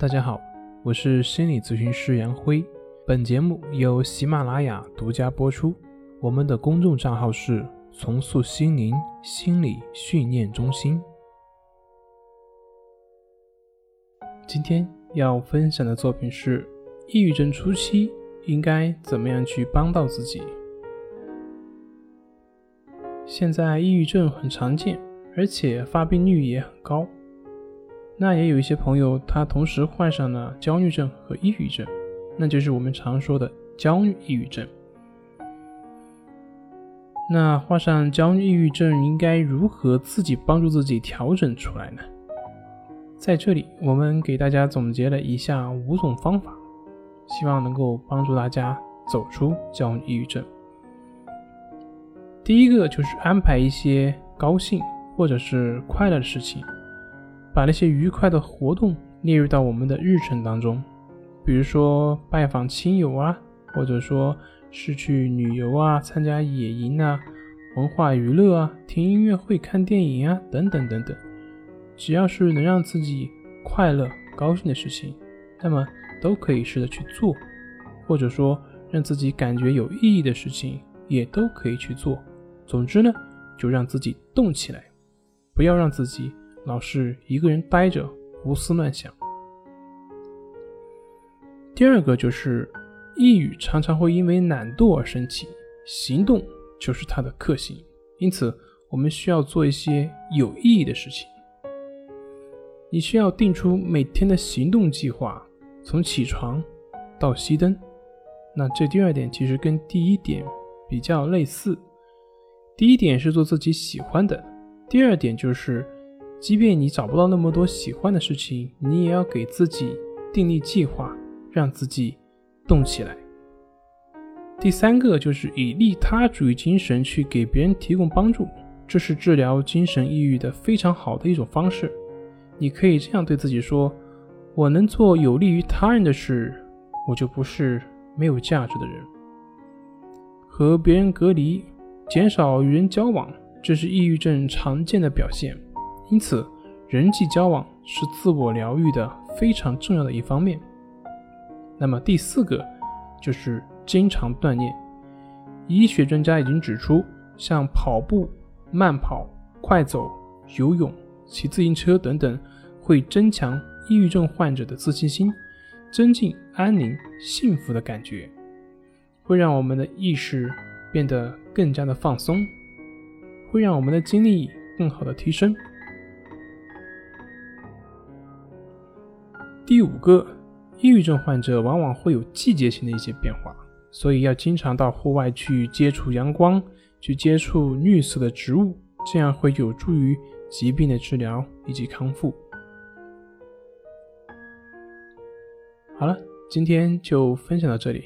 大家好，我是心理咨询师杨辉。本节目由喜马拉雅独家播出。我们的公众账号是“重塑心灵心理训练中心”。今天要分享的作品是：抑郁症初期应该怎么样去帮到自己？现在抑郁症很常见，而且发病率也很高。那也有一些朋友，他同时患上了焦虑症和抑郁症，那就是我们常说的焦虑抑郁症。那患上焦虑抑郁症应该如何自己帮助自己调整出来呢？在这里，我们给大家总结了以下五种方法，希望能够帮助大家走出焦虑抑郁症。第一个就是安排一些高兴或者是快乐的事情。把那些愉快的活动列入到我们的日程当中，比如说拜访亲友啊，或者说是去旅游啊、参加野营啊、文化娱乐啊、听音乐会、看电影啊，等等等等。只要是能让自己快乐、高兴的事情，那么都可以试着去做，或者说让自己感觉有意义的事情，也都可以去做。总之呢，就让自己动起来，不要让自己。老是一个人呆着，胡思乱想。第二个就是，抑郁常常会因为懒惰而生气，行动就是它的克星。因此，我们需要做一些有意义的事情。你需要定出每天的行动计划，从起床到熄灯。那这第二点其实跟第一点比较类似。第一点是做自己喜欢的，第二点就是。即便你找不到那么多喜欢的事情，你也要给自己订立计划，让自己动起来。第三个就是以利他主义精神去给别人提供帮助，这是治疗精神抑郁的非常好的一种方式。你可以这样对自己说：“我能做有利于他人的事，我就不是没有价值的人。”和别人隔离，减少与人交往，这是抑郁症常见的表现。因此，人际交往是自我疗愈的非常重要的一方面。那么第四个就是经常锻炼。医学专家已经指出，像跑步、慢跑、快走、游泳、骑自行车等等，会增强抑郁症患者的自信心，增进安宁幸福的感觉，会让我们的意识变得更加的放松，会让我们的精力更好的提升。第五个，抑郁症患者往往会有季节性的一些变化，所以要经常到户外去接触阳光，去接触绿色的植物，这样会有助于疾病的治疗以及康复。好了，今天就分享到这里，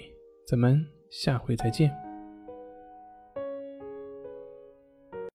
咱们下回再见。